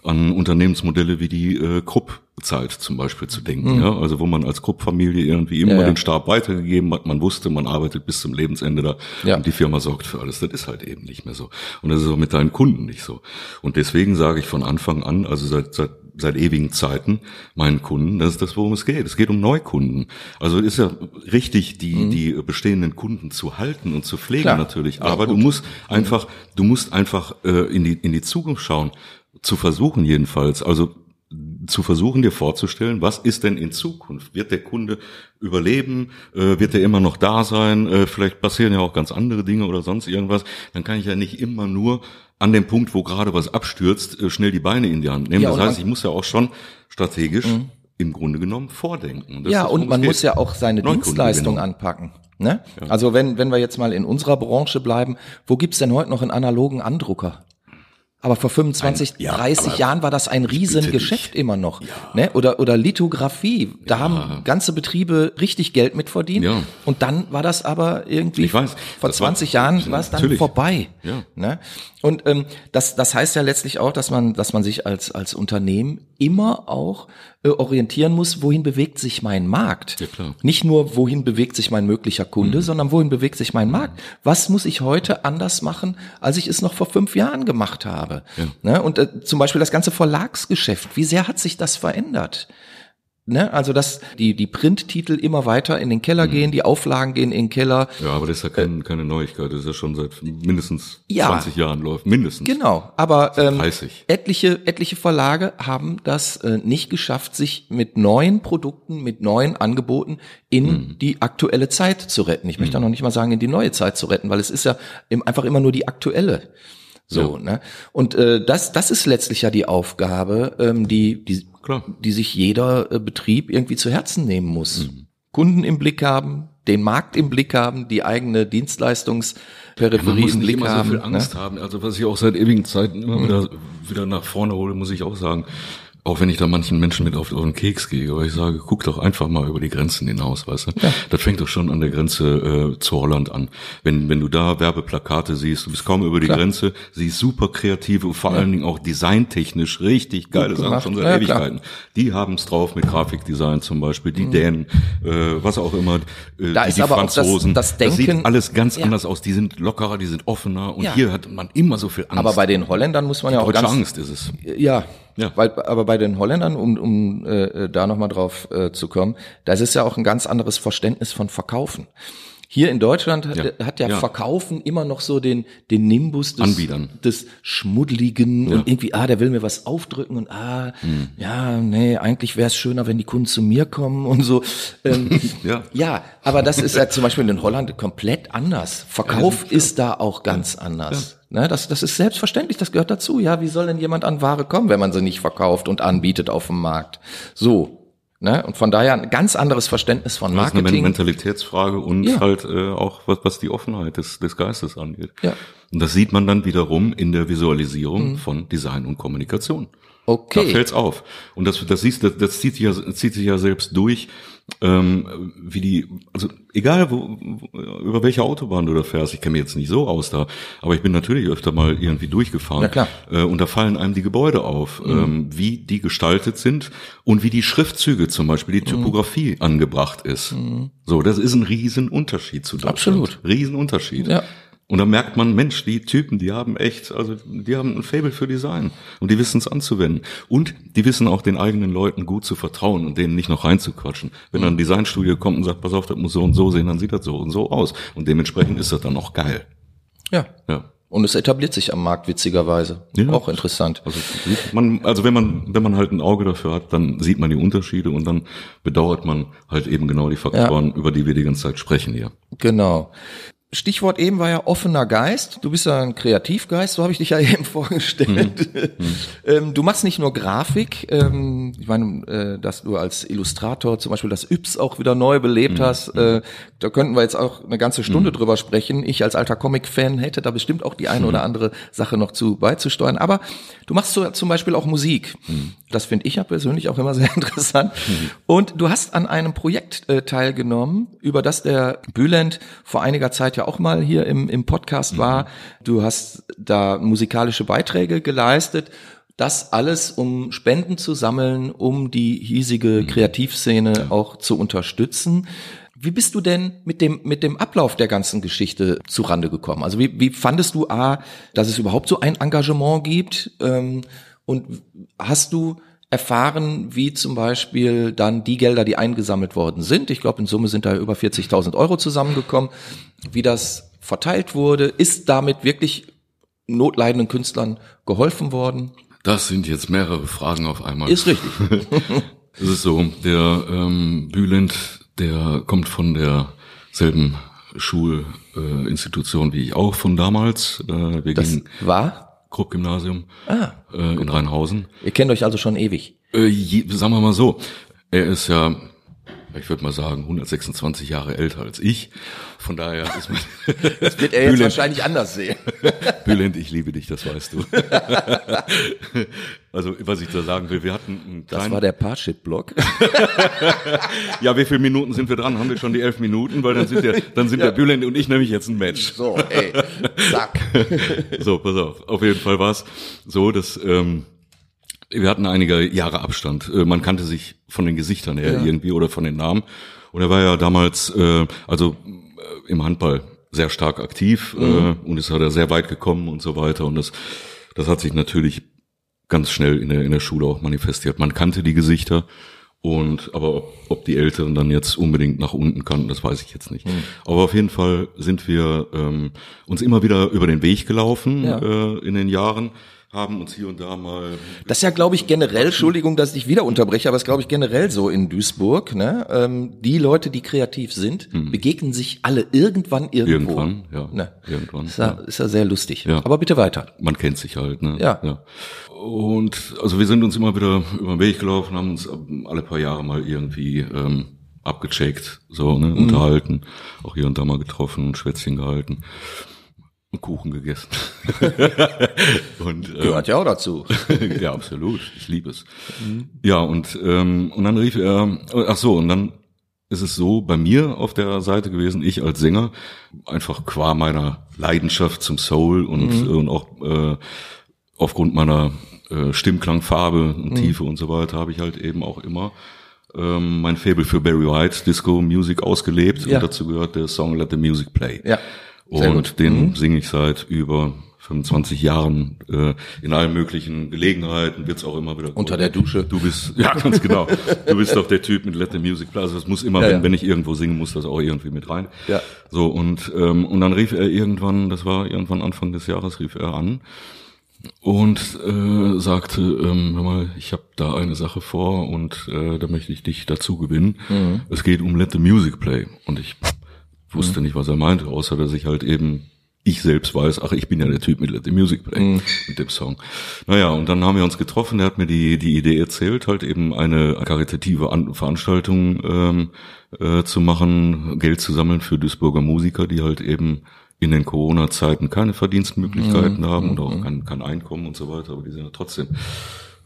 an Unternehmensmodelle wie die äh, Krupp-Zeit zum Beispiel zu denken. Ja? Also wo man als Krupp-Familie irgendwie immer Mhm. Ja, ja. den Stab weitergegeben hat. Man wusste, man arbeitet bis zum Lebensende da Ja. und die Firma sorgt für alles. Das ist halt eben nicht mehr so. Und das ist auch mit deinen Kunden nicht so. Und deswegen sage ich von Anfang an, also seit, seit seit ewigen Zeiten meinen Kunden, das ist das, worum es geht. Es geht um Neukunden. Also ist ja richtig, die, Mhm. die bestehenden Kunden zu halten und zu pflegen Klar. natürlich. Ja, Aber du gut. musst einfach, du musst einfach äh, in die in die Zukunft schauen, zu versuchen jedenfalls. Also zu versuchen, dir vorzustellen, was ist denn in Zukunft? Wird der Kunde überleben? Äh, wird er immer noch da sein? Äh, vielleicht passieren ja auch ganz andere Dinge oder sonst irgendwas. Dann kann ich ja nicht immer nur an dem Punkt, wo gerade was abstürzt, äh, schnell die Beine in die Hand nehmen. Ja, das heißt, Mhm. ich muss ja auch schon strategisch im Grunde genommen vordenken. Das ja, und man muss ja auch seine. Dienstleistung anpacken. Ne? Also wenn, wenn wir jetzt mal in unserer Branche bleiben, wo gibt's denn heute noch einen analogen Andrucker? Aber vor 25, Ein- ja, 30 aber Jahren war das ein Riesengeschäft immer noch. Ne? Oder, oder Lithografie. Da haben ganze Betriebe richtig Geld mit verdient. Ja. Und dann war das aber irgendwie, Ich weiß, vor das war- 20 Jahren war es dann vorbei. Ja. Ne? Und ähm, das, das heißt ja letztlich auch, dass man, dass man sich als, als Unternehmen immer auch äh, orientieren muss, wohin bewegt sich mein Markt. Ja, klar. Mhm. Nicht nur, wohin bewegt sich mein möglicher Kunde, sondern wohin bewegt sich mein Markt. Was muss ich heute anders machen, als ich es noch vor fünf Jahren gemacht habe? Ne? Und äh, zum Beispiel das ganze Verlagsgeschäft. Wie sehr hat sich das verändert? Ne? Also, dass die, die Printtitel immer weiter in den Mhm. Keller gehen, die Auflagen gehen in den Keller. Ja, aber das ist ja kein, keine Neuigkeit. Das ist ja schon seit mindestens Ja. 20 Jahren läuft. Mindestens. Genau, aber ähm, 30. etliche, etliche Verlage haben das äh, nicht geschafft, sich mit neuen Produkten, mit neuen Angeboten in Mhm. die aktuelle Zeit zu retten. Ich möchte noch nicht mal sagen, in die neue Zeit zu retten, weil es ist ja im, einfach immer nur die aktuelle. So, ne? Und äh, das, das ist letztlich ja die Aufgabe, ähm, die, die, Klar. die sich jeder äh, Betrieb irgendwie zu Herzen nehmen muss. Kunden im Blick haben, den Markt im Blick haben, die eigene Dienstleistungsperipherie muss im Blick immer haben. so viel Angst ne? haben. Also was ich auch seit ewigen Zeiten immer Mhm. wieder, wieder nach vorne hole, muss ich auch sagen. Auch wenn ich da manchen Menschen mit auf, auf den Keks gehe, aber ich sage, guck doch einfach mal über die Grenzen hinaus, weißt du? Das fängt doch schon an der Grenze äh, zu Holland an. Wenn, wenn du da Werbeplakate siehst, du bist kaum über die Klar. Grenze, siehst super kreative und vor allen Dingen auch designtechnisch richtig geile Sachen schon seit Ja, Ewigkeiten. Die haben es drauf mit Grafikdesign zum Beispiel, die Dänen, äh, was auch immer, äh, Mhm. Da die, ist die aber auch das- Franzosen. das das Denken- sieht alles ganz Ja. anders aus. Die sind lockerer, die sind offener und Ja. hier hat man immer so viel Angst. Aber bei den Holländern muss man ja auch Deutsche ganz, Angst ist es. Ja, Ja. Weil, aber bei den Holländern, um, um äh, da nochmal drauf äh, zu kommen, das ist ja auch ein ganz anderes Verständnis von Verkaufen. Hier in Deutschland hat Ja. hat, ja, Ja. Verkaufen immer noch so den, den Nimbus des, Anbietern. des Schmuddeligen Ja. und irgendwie, ah, der will mir was aufdrücken und ah, Hm. ja, nee, eigentlich wäre es schöner, wenn die Kunden zu mir kommen und so. Ähm, Ja. ja, aber das ist ja zum Beispiel in Holland komplett anders. Verkauf ist da auch ganz anders. Ne, das, das ist selbstverständlich, das gehört dazu. Ja, wie soll denn jemand an Ware kommen, wenn man sie nicht verkauft und anbietet auf dem Markt? So. Ne? Und von daher ein ganz anderes Verständnis von Das ist eine Men- Marketing. Mentalitätsfrage und Ja. halt äh, auch was, was die Offenheit des, des Geistes angeht. Ja. Mhm. Und das sieht man dann wiederum in der Visualisierung von Design und Kommunikation. Da Okay. fällt's auf. Und das, das siehst, das, das zieht sich ja, zieht sich ja selbst durch, ähm, wie die, also egal wo, über welche Autobahn du da fährst, ich kenne mich jetzt nicht so aus da, aber ich bin natürlich öfter mal irgendwie durchgefahren. Na klar. Äh, und da fallen einem die Gebäude auf, ähm, wie die gestaltet sind und wie die Schriftzüge zum Beispiel, die Typografie angebracht ist. So, das ist ein Riesenunterschied zu Deutschland. Absolut. Riesenunterschied. Ja. Und da merkt man, Mensch, die Typen, die haben echt, also die haben ein Fable für Design und die wissen es anzuwenden. Und die wissen auch den eigenen Leuten gut zu vertrauen und denen nicht noch reinzuquatschen. Wenn dann ein Designstudio kommt und sagt, pass auf, das muss so und so sehen, dann sieht das so und so aus. Und dementsprechend ist das dann auch geil. Ja. Ja. Und es etabliert sich am Markt witzigerweise. Ja. Auch interessant. Also man, also wenn man, wenn man halt ein Auge dafür hat, dann sieht man die Unterschiede und dann bedauert man halt eben genau die Faktoren, über die wir die ganze Zeit sprechen hier. Genau. Stichwort eben war ja offener Geist. Du bist ja ein Kreativgeist, so habe ich dich ja eben vorgestellt. Ähm, du machst nicht nur Grafik, ähm, ich meine, äh, dass du als Illustrator zum Beispiel das Yps auch wieder neu belebt hast. Da könnten wir jetzt auch eine ganze Stunde drüber sprechen. Ich als alter Comic-Fan hätte da bestimmt auch die eine oder andere Sache noch zu beizusteuern. Aber du machst so zum Beispiel auch Musik. Das finde ich ja persönlich auch immer sehr interessant. Und du hast an einem Projekt äh, teilgenommen, über das der Bülent vor einiger Zeit ja auch mal hier im, im Podcast war. Du hast da musikalische Beiträge geleistet. Das alles, um Spenden zu sammeln, um die hiesige Kreativszene auch zu unterstützen. Wie bist du denn mit dem, mit dem Ablauf der ganzen Geschichte zurande gekommen? Also wie, wie fandest du A, dass es überhaupt so ein Engagement gibt? Ähm, und hast du erfahren, wie zum Beispiel dann die Gelder, die eingesammelt worden sind, ich glaube in Summe sind da über 40.000 Euro zusammengekommen, wie das verteilt wurde? Ist damit wirklich notleidenden Künstlern geholfen worden? Das sind jetzt mehrere Fragen auf einmal. Ist richtig. Es ist so, der ähm, Bülent, der kommt von derselben Schulinstitution äh, wie ich auch von damals. Äh, wir Das war? Krupp-Gymnasium Ah, äh, in Rheinhausen. ihr kennt euch also schon ewig. Äh, je, sagen wir mal so, er ist ja, ich würde mal sagen, 126 Jahre älter als ich. Von daher ist man Das wird er jetzt Bülent. wahrscheinlich anders sehen. Bülent, ich liebe dich, das weißt du. also, was ich da sagen will, wir hatten einen Das kleinen, war der Parship-Blog. ja, wie viele Minuten sind wir dran? Haben wir schon die elf Minuten? Weil dann sind der, dann sind der Bülent und ich nämlich jetzt ein Match. So, ey, zack. So, pass auf. Auf jeden Fall war es so, dass ähm, wir hatten einige Jahre Abstand. Äh, man kannte sich von den Gesichtern her irgendwie oder von den Namen. Und er war ja damals, äh, also äh, im Handball sehr stark aktiv äh, und ist da sehr weit gekommen und so weiter. Und das, das hat sich natürlich ganz schnell in der, in der Schule auch manifestiert. Man kannte die Gesichter. Und aber ob, ob die Älteren dann jetzt unbedingt nach unten kannten, das weiß ich jetzt nicht. Aber auf jeden Fall sind wir ähm, uns immer wieder über den Weg gelaufen Ja. äh, in den Jahren, haben uns hier und da mal Das ist ja, glaube ich, generell, Entschuldigung, dass ich wieder unterbreche, aber es ist, glaube ich, generell so in Duisburg. Ne? Ähm, die Leute, die kreativ sind, begegnen sich alle irgendwann irgendwo. Irgendwann, ja, Ne? irgendwann. Ist ja, ist ja sehr lustig. Ja. Aber bitte weiter. man kennt sich halt, ne? Ja. ja. Und also wir sind uns immer wieder über den Weg gelaufen, haben uns alle paar Jahre mal irgendwie ähm, abgecheckt, so, Mhm. ne, unterhalten, auch hier und da mal getroffen und Schwätzchen gehalten Kuchen gegessen. und, ähm, Gehört ja auch dazu. ja, absolut. Ich liebe es. Ja, und, ähm, und dann rief er, ach so, und dann ist es so bei mir auf der Seite gewesen, ich als Sänger, einfach qua meiner Leidenschaft zum Soul und, und auch äh, aufgrund meiner äh, Stimmklangfarbe und Tiefe und so weiter, habe ich halt eben auch immer ähm, mein Fable für Barry White Disco Music ausgelebt Ja. und dazu gehört der Song Let the Music Play. Ja. Und den singe ich seit über 25 Jahren äh, in allen möglichen Gelegenheiten wird's auch immer wieder Unter der Dusche. Du bist ja ganz genau. Du bist doch der Typ mit Let the Music Play. Also es muss immer, Ja, wenn, ja. wenn ich irgendwo singe, muss das auch irgendwie mit rein. Ja. So und ähm, und dann rief er irgendwann, das war irgendwann Anfang des Jahres, rief er an und äh, sagte, ähm, hör mal, ich habe da eine Sache vor und äh, da möchte ich dich dazu gewinnen. Mhm. Es geht um Let the Music Play und ich wusste nicht, was er meinte, außer dass ich halt eben ich selbst weiß, ach, ich bin ja der Typ mit Let the Music Play, Mhm. mit dem Song. Naja, und dann haben wir uns getroffen, er hat mir die, die Idee erzählt, halt eben eine karitative An Veranstaltung ähm, äh, zu machen, Geld zu sammeln für Duisburger Musiker, die halt eben in den Corona-Zeiten keine Verdienstmöglichkeiten Mhm. haben und auch kein, kein Einkommen und so weiter, aber die sind ja trotzdem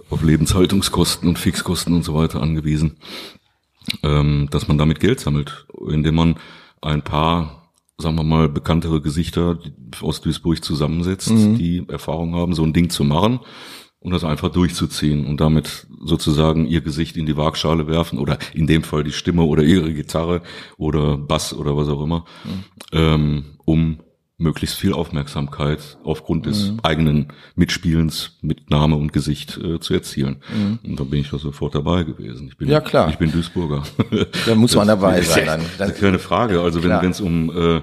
auf Lebenshaltungskosten und Fixkosten und so weiter angewiesen, ähm, dass man damit Geld sammelt, indem man ein paar, sagen wir mal, bekanntere Gesichter aus Duisburg zusammensetzt, die Erfahrung haben, so ein Ding zu machen und das einfach durchzuziehen und damit sozusagen ihr Gesicht in die Waagschale werfen oder in dem Fall die Stimme oder ihre Gitarre oder Bass oder was auch immer, ähm, um möglichst viel Aufmerksamkeit aufgrund des eigenen Mitspielens mit Name und Gesicht äh, zu erzielen. Und da bin ich doch sofort dabei gewesen. Ich bin, Ja, klar. Ich bin Duisburger. Da muss man dabei sein. Dann, das ist keine Frage. Also Klar. wenn es um äh,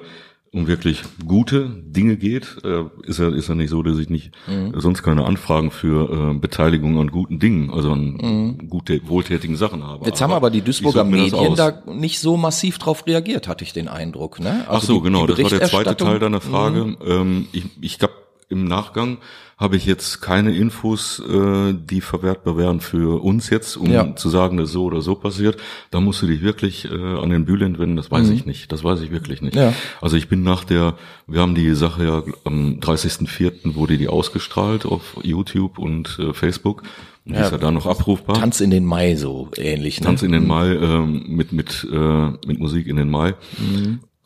um wirklich gute Dinge geht, äh, ist ja ist ja nicht so, dass ich nicht Mhm. äh, sonst keine Anfragen für äh, Beteiligung an guten Dingen, also an gute wohltätigen Sachen habe. Mhm. Jetzt haben aber die Duisburger Medien da nicht so massiv drauf reagiert, hatte ich den Eindruck. Ne? Ach Also so, die- genau, die das war der zweite Teil deiner Frage. Ähm, ich ich glaube, im Nachgang habe ich jetzt keine Infos, äh, die verwertbar wären für uns jetzt, um Ja. zu sagen, dass so oder so passiert. Da musst du dich wirklich äh, an den Bülent wenden, das weiß ich nicht. Das weiß ich wirklich nicht. Mhm. Ja. Also ich bin nach der, wir haben die Sache ja am 30.04. wurde die ausgestrahlt auf YouTube und äh, Facebook. Die Ja. ist ja da noch abrufbar. Tanz in den Mai so ähnlich. Ne? Tanz in den Mai ähm, mit mit äh, mit Musik in den Mai.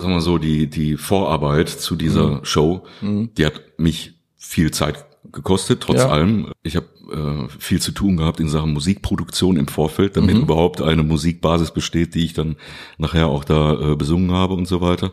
Sagen wir so, die die Vorarbeit zu dieser Show, die hat mich viel Zeit gekostet. Trotz Ja. allem, ich habe äh, viel zu tun gehabt in Sachen Musikproduktion im Vorfeld, damit überhaupt eine Musikbasis besteht, die ich dann nachher auch da äh, besungen habe und so weiter.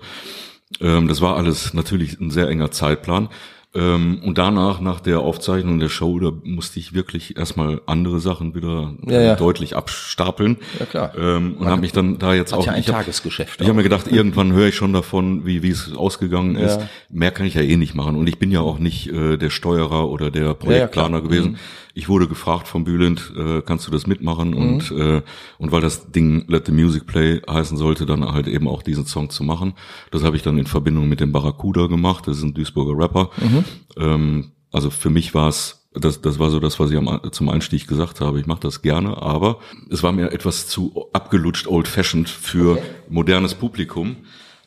Ähm, das war alles natürlich ein sehr enger Zeitplan. Ähm, und danach, nach der Aufzeichnung der Show, da musste ich wirklich erstmal andere Sachen wieder Ja, ja. deutlich abstapeln. Ja, klar. Ähm, und habe mich dann da jetzt auch ja ein ich hab, Tagesgeschäft Ich habe mir gedacht, irgendwann höre ich schon davon, wie wie es ausgegangen ist. Mehr kann ich ja eh nicht machen. Und ich bin ja auch nicht äh, der Steuerer oder der Projektplaner klar. Mhm. Ich wurde gefragt vom Bülent, äh, kannst du das mitmachen? Und Mhm. äh, und weil das Ding Let the Music Play heißen sollte, dann halt eben auch diesen Song zu machen. Das habe ich dann in Verbindung mit dem Barracuda gemacht. Das ist ein Duisburger Rapper. Mhm. Ähm, also für mich war es das, das war so das, was ich am, zum Einstieg gesagt habe. Ich mache das gerne, aber es war mir etwas zu abgelutscht, old-fashioned für modernes Publikum.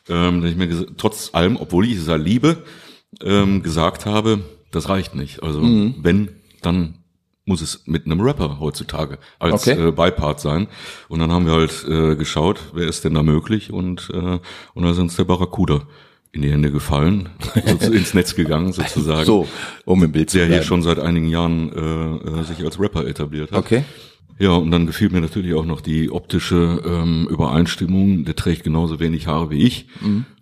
Ähm, dass ich mir trotz allem, obwohl ich es ja liebe, ähm, gesagt habe, das reicht nicht. Also wenn, dann muss es mit einem Rapper heutzutage als Okay. äh, Beipart sein. Und dann haben wir halt äh, geschaut, wer ist denn da möglich und äh, und da ist uns der Barracuda in die Hände gefallen, so, ins Netz gegangen sozusagen So, um im Bild zu der bleiben. hier schon seit einigen Jahren äh, äh, sich als Rapper etabliert hat. Okay. Ja, und dann gefiel mir natürlich auch noch die optische ähm, Übereinstimmung. Der trägt genauso wenig Haare wie ich.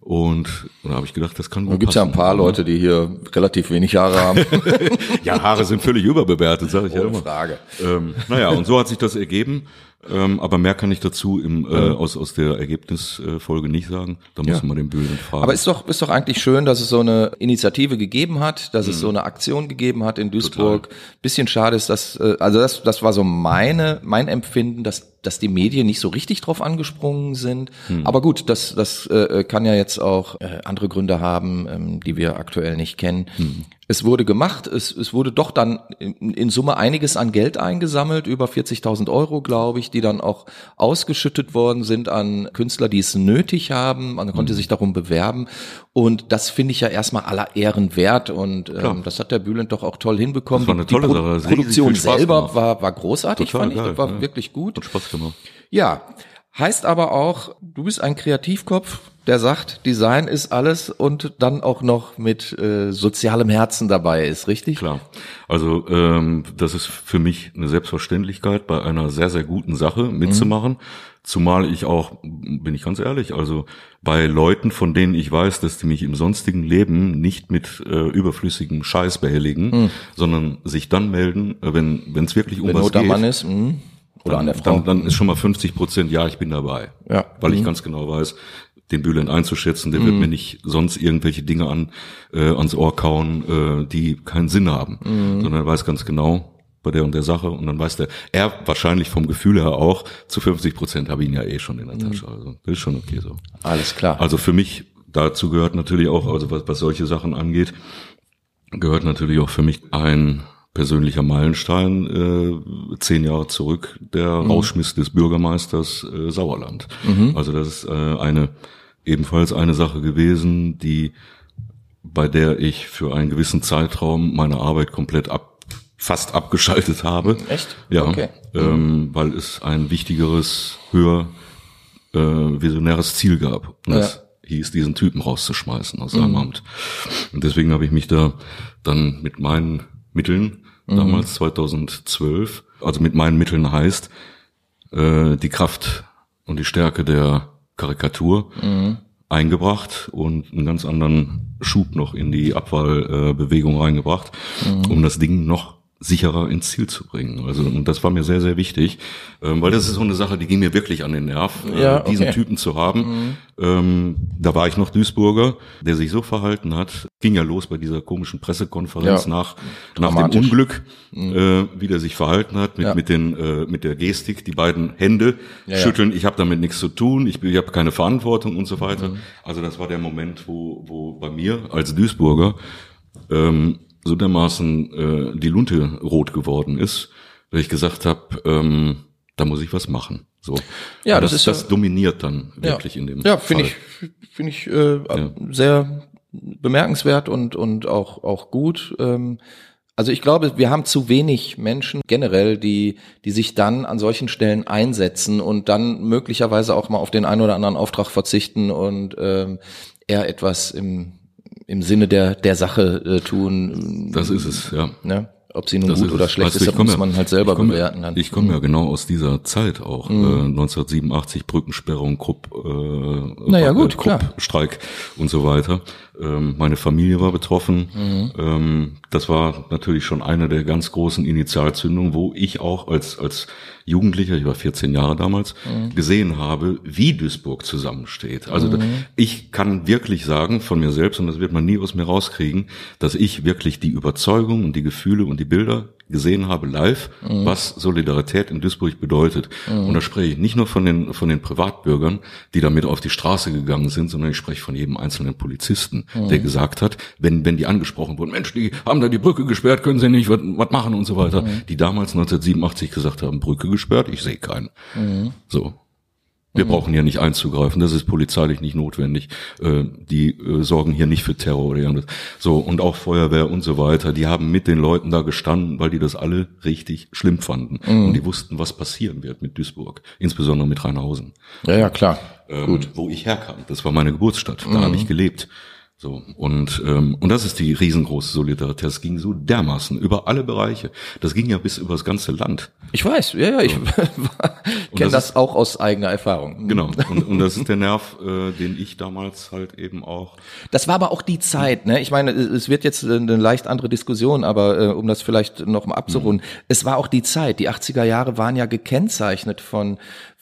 Und da habe ich gedacht, das kann gut Da gibt's ja ein paar Leute, die hier relativ wenig Haare haben. Ja, Haare sind völlig überbewertet, sage ich ja Ohne immer. Frage. Ähm, naja, und so hat sich das ergeben. Ähm, aber mehr kann ich dazu im, äh, aus, aus der Ergebnisfolge nicht sagen. Da muss Ja. man den Bösen fragen. Aber ist doch, ist doch eigentlich schön, dass es so eine Initiative gegeben hat, dass es so eine Aktion gegeben hat in Duisburg. Bisschen schade ist, dass, äh, also das, das war so meine, mein Empfinden, dass, dass die Medien nicht so richtig drauf angesprungen sind. Aber gut, das, das äh, kann ja jetzt auch äh, andere Gründe haben, ähm, die wir aktuell nicht kennen. Es wurde gemacht, es, es wurde doch dann in, in Summe einiges an Geld eingesammelt, über 40.000 Euro, glaube ich, die dann auch ausgeschüttet worden sind an Künstler, die es nötig haben. Man konnte sich darum bewerben. Und das finde ich ja erstmal aller Ehren wert. Und ähm, das hat der Bülent doch auch toll hinbekommen. Das war eine Die- tolle die Sache, das hat Produktion selber gemacht. war, war großartig, Total fand ich. geil, Das war ja. wirklich gut. Hat Spaß gemacht. Ja, heißt aber auch, du bist ein Kreativkopf, der sagt, Design ist alles und dann auch noch mit äh, sozialem Herzen dabei ist, richtig? Klar. Also ähm, das ist für mich eine Selbstverständlichkeit, bei einer sehr, sehr guten Sache mitzumachen. Mhm. Zumal ich auch, bin ich ganz ehrlich, also bei Leuten, von denen ich weiß, dass die mich im sonstigen Leben nicht mit äh, überflüssigem Scheiß behelligen, mhm. sondern sich dann melden, äh, wenn es wirklich um wenn was Not geht. Mann ist, mh. Oder dann, an der Frau. Dann, dann ist schon mal 50 Prozent, ja, ich bin dabei. Ja. Weil ich Mhm. ganz genau weiß, den Bülent einzuschätzen, der wird mir nicht sonst irgendwelche Dinge an äh, ans Ohr kauen, äh, die keinen Sinn haben, sondern er weiß ganz genau bei der und der Sache und dann weiß der, er wahrscheinlich vom Gefühl her auch, zu 50 Prozent habe ich ihn ja eh schon in der Tasche, also das ist schon okay so. Alles klar. Also für mich, dazu gehört natürlich auch, also was, was solche Sachen angeht, gehört natürlich auch für mich ein persönlicher Meilenstein, äh, zehn Jahre zurück, der Rausschmiss des Bürgermeisters äh, Sauerland. Also das ist äh, eine ebenfalls eine Sache gewesen, die bei der ich für einen gewissen Zeitraum meine Arbeit komplett ab, fast abgeschaltet habe. Echt? Ja, Okay. ähm, weil es ein wichtigeres, höher äh, visionäres Ziel gab. Und das hieß, diesen Typen rauszuschmeißen aus seinem Amt. Und deswegen habe ich mich da dann mit meinen Mitteln, damals 2012, also mit meinen Mitteln heißt, äh, die Kraft und die Stärke der Karikatur eingebracht und einen ganz anderen Schub noch in die Abwahlbewegung Bewegung reingebracht, um das Ding noch sicherer ins Ziel zu bringen. Also und das war mir sehr sehr wichtig, ähm, weil das ist so eine Sache, die ging mir wirklich an den Nerv, äh, Ja, diesen okay. Typen zu haben. Ähm, da war ich noch Duisburger, der sich so verhalten hat. Ging ja los bei dieser komischen Pressekonferenz Ja. nach nach dem. Unglück, äh, wie der sich verhalten hat mit Ja. mit den äh, mit der Gestik, die beiden Hände schütteln. Ich habe damit nichts zu tun. Ich, ich habe keine Verantwortung und so Mhm. weiter. Also das war der Moment, wo wo bei mir als Duisburger ähm, so dermaßen äh, die Lunte rot geworden ist, dass ich gesagt habe, ähm, da muss ich was machen. So. Ja, das das, ist ja- das dominiert dann wirklich ja. in dem. Ja, finde ich, finde ich äh, sehr bemerkenswert und und auch auch gut. Ähm, also ich glaube, wir haben zu wenig Menschen generell, die die sich dann an solchen Stellen einsetzen und dann möglicherweise auch mal auf den einen oder anderen Auftrag verzichten und ähm, eher etwas im im Sinne der der Sache äh, tun. Das ist es, ja. Ne? Ob sie nun Das gut oder es. schlecht Weißt ist, das muss man halt selber ich bewerten. Dann. ich komme ja genau aus dieser Zeit auch. Äh, 1987 Brückensperrung, Krupp, äh, Naja, gut, äh, klar. Streik und so weiter. Ähm, meine Familie war betroffen. Mhm. Ähm, das war natürlich schon eine der ganz großen Initialzündungen, wo ich auch als als Jugendlicher, ich war 14 Jahre damals, Mhm. gesehen habe, wie Duisburg zusammensteht. Also da, ich kann wirklich sagen von mir selbst, und das wird man nie aus mir rauskriegen, dass ich wirklich die Überzeugung und die Gefühle und die Bilder gesehen habe live, was Solidarität in Duisburg bedeutet. Und da spreche ich nicht nur von den, von den Privatbürgern, die damit auf die Straße gegangen sind, sondern ich spreche von jedem einzelnen Polizisten, der gesagt hat, wenn, wenn die angesprochen wurden, Mensch, die haben da die Brücke gesperrt, können sie nicht was, was machen und so weiter, die damals 1987 gesagt haben, Brücke gesperrt, ich sehe keinen. So. Wir brauchen hier nicht einzugreifen, das ist polizeilich nicht notwendig. Äh, die äh, sorgen hier nicht für Terror oder irgendwas. So, und auch Feuerwehr und so weiter, die haben mit den Leuten da gestanden, weil die das alle richtig schlimm fanden. Und die wussten, was passieren wird mit Duisburg, insbesondere mit Rheinhausen. Ja, ja, klar. Ähm, wo ich herkam. Das war meine Geburtsstadt, da habe ich gelebt. So, und, ähm, und das ist die riesengroße Solidarität. Das ging so dermaßen über alle Bereiche. Das ging ja bis über das ganze Land. Ich weiß, ja, ja, ich kenne das das, auch aus eigener Erfahrung. Genau. Und, und das ist der Nerv, äh, den ich damals halt eben auch. Das war aber auch die Zeit, ne? Ich meine, es wird jetzt eine leicht andere Diskussion, aber äh, um das vielleicht noch mal abzurunden, es war auch die Zeit. Die 80er Jahre waren ja gekennzeichnet von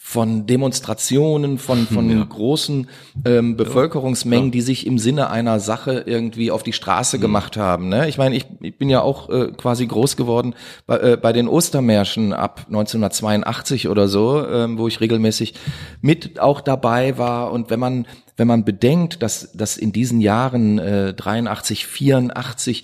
von Demonstrationen, von von großen ähm, Bevölkerungsmengen, die sich im Sinne einer Sache irgendwie auf die Straße gemacht haben. Ne? Ich meine, ich, ich bin ja auch äh, quasi groß geworden bei, äh, bei den Ostermärschen ab 1982 oder so, ähm, wo ich regelmäßig mit auch dabei war. Und wenn man wenn man bedenkt, dass, dass in diesen Jahren äh, 83, 84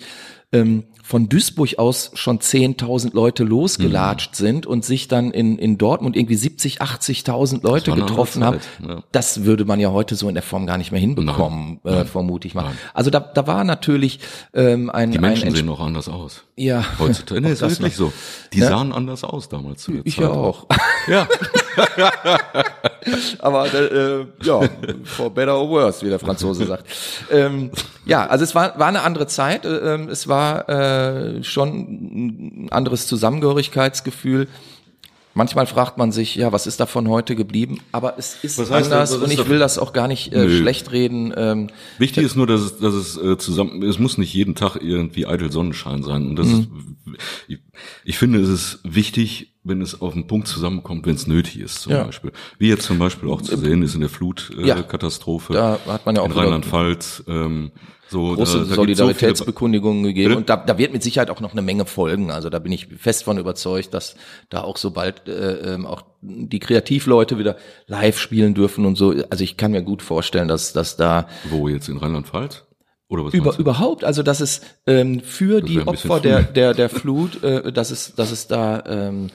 ähm, von Duisburg aus schon 10.000 Leute losgelatscht sind und sich dann in, in Dortmund irgendwie 70, 80.000 Leute getroffen haben, ja. das würde man ja heute so in der Form gar nicht mehr hinbekommen, äh, vermute ich mal. Also da, da war natürlich ähm, ein, Die Menschen ein sehen auch anders aus. ja, Heutzutage. Nee, ist das wirklich noch. so. Die sahen anders aus damals zu der Ich Zeit. ja auch. Ja. Aber äh, ja, for better or worse, wie der Franzose sagt. Ähm, ja, also es war, war eine andere Zeit. Äh, ähm, es war äh, schon ein anderes Zusammengehörigkeitsgefühl. Manchmal fragt man sich, ja, was ist davon heute geblieben? Aber es ist anders? Was und ist ich will das auch gar nicht äh, schlecht reden. Ähm, Wichtig ist nur, dass es, dass es äh, zusammen, es muss nicht jeden Tag irgendwie eitel Sonnenschein sein. Und das ist, ich, ich finde, es ist wichtig, wenn es auf den Punkt zusammenkommt, wenn es nötig ist, zum Ja. Beispiel. Wie jetzt zum Beispiel auch zu sehen ist in der Ja. Flutkatastrophe äh, Katastrophe Da hat man ja auch in Rheinland-Pfalz. Ähm, so, große da, da gibt's so gegeben Bitte? und da, da wird mit Sicherheit auch noch eine Menge folgen. Also da bin ich fest von überzeugt, dass da auch sobald äh, ähm, auch die Kreativleute wieder live spielen dürfen und so. Also ich kann mir gut vorstellen, dass dass da wo jetzt in Rheinland-Pfalz? Oder was über, überhaupt, also dass es ähm, für die ein bisschen Opfer der, der, der Flut, äh, dass es, dass es da ähm, äh,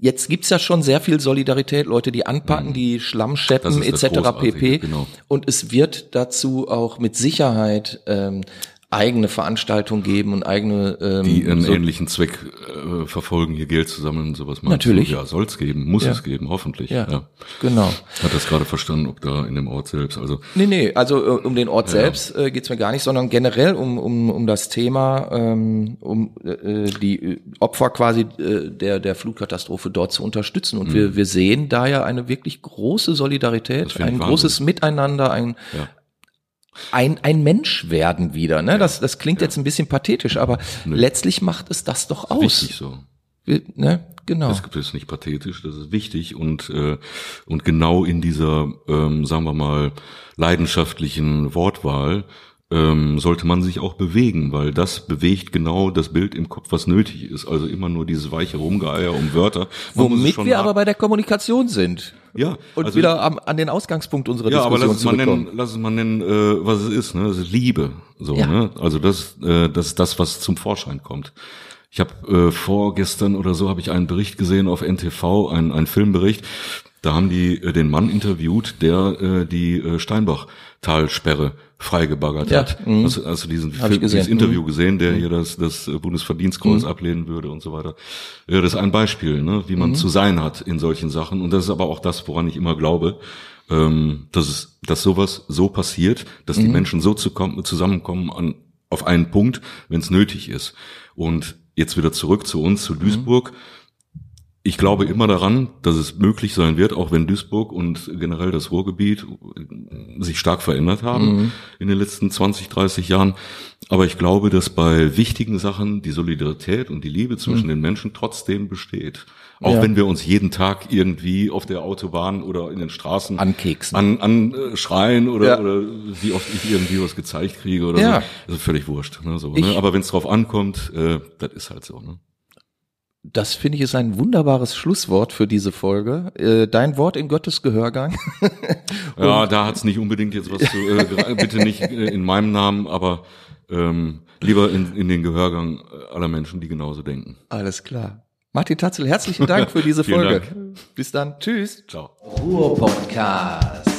Jetzt gibt's ja schon sehr viel Solidarität, Leute, die anpacken, die Schlamm scheppen Mhm. Etc. Pp. genau. Und es wird dazu auch mit Sicherheit ähm, eigene Veranstaltungen geben und eigene ähm, die einen so- ähnlichen Zweck äh, verfolgen, hier Geld zu sammeln und sowas. meinst Natürlich. Du? Ja, soll es geben, muss Ja. es geben, hoffentlich. ja, Ja. genau. Hat das gerade verstanden, ob da in dem Ort selbst, also Nee, nee, also äh, um den Ort selbst äh, geht's mir gar nicht, sondern generell um, um, um das Thema, ähm, um äh, die äh, Opfer quasi äh, der, der Flutkatastrophe dort zu unterstützen. Und wir, wir sehen da ja eine wirklich große Mhm. Solidarität, ein großes Miteinander, ein, ja. Ein, ein Mensch werden wieder. Ne? Das, das klingt jetzt ein bisschen pathetisch, aber letztlich macht es das doch aus. wichtig so. Wir, ne? Genau. Das gibt es nicht pathetisch, das ist wichtig und äh, und genau in dieser, ähm, sagen wir mal, leidenschaftlichen Wortwahl ähm, sollte man sich auch bewegen, weil das bewegt genau das Bild im Kopf, was nötig ist. Also immer nur dieses weiche Rumgeeier um Wörter. Man Womit wir aber bei der Kommunikation sind. ja Und also- wieder am, an den Ausgangspunkt unserer ja, aber Diskussion lass es mal nennen, lass es mal nennen, äh, was es ist, ne? Das ist Liebe, so, Ja. ne? Also das, äh, das ist das, was zum Vorschein kommt. Ich habe äh, vorgestern oder so habe ich einen Bericht gesehen auf NTV, einen, einen Filmbericht. Da haben die äh, den Mann interviewt, der äh, die äh, Steinbach-Talsperre freigebaggert Ja, hat. mhm. Hast, du- hast du diesen Film, dieses Interview Mhm. gesehen, der hier das, das Bundesverdienstkreuz ablehnen würde und so weiter. Ja, das ist ein Beispiel, ne, wie man zu sein hat in solchen Sachen. Und das ist aber auch das, woran ich immer glaube, ähm, dass es, dass sowas so passiert, dass die Menschen so zu kommen, zusammenkommen an, auf einen Punkt, wenn es nötig ist. Und jetzt wieder zurück zu uns, zu Duisburg. Ich glaube immer daran, dass es möglich sein wird, auch wenn Duisburg und generell das Ruhrgebiet sich stark verändert haben in den letzten 20, 30 Jahren. Aber ich glaube, dass bei wichtigen Sachen die Solidarität und die Liebe zwischen den Menschen trotzdem besteht. Auch Ja. wenn wir uns jeden Tag irgendwie auf der Autobahn oder in den Straßen Ankeksen. an, an äh, schreien oder, Ja. oder wie oft ich irgendwie was gezeigt kriege oder Ja. so. Das ist völlig wurscht. Ne, so, ne? Aber wenn es drauf ankommt, äh, das ist halt so. Ne? Das finde ich ist ein wunderbares Schlusswort für diese Folge. Äh, dein Wort in Gottes Gehörgang. Ja, da hat's nicht unbedingt jetzt was zu, äh, bitte nicht äh, in meinem Namen, aber ähm, lieber in, in den Gehörgang aller Menschen, die genauso denken. Alles klar. Martin Tatzel, herzlichen Dank für diese Folge. Dank. Bis dann. Tschüss. Ciao. Ruhr-Podcast.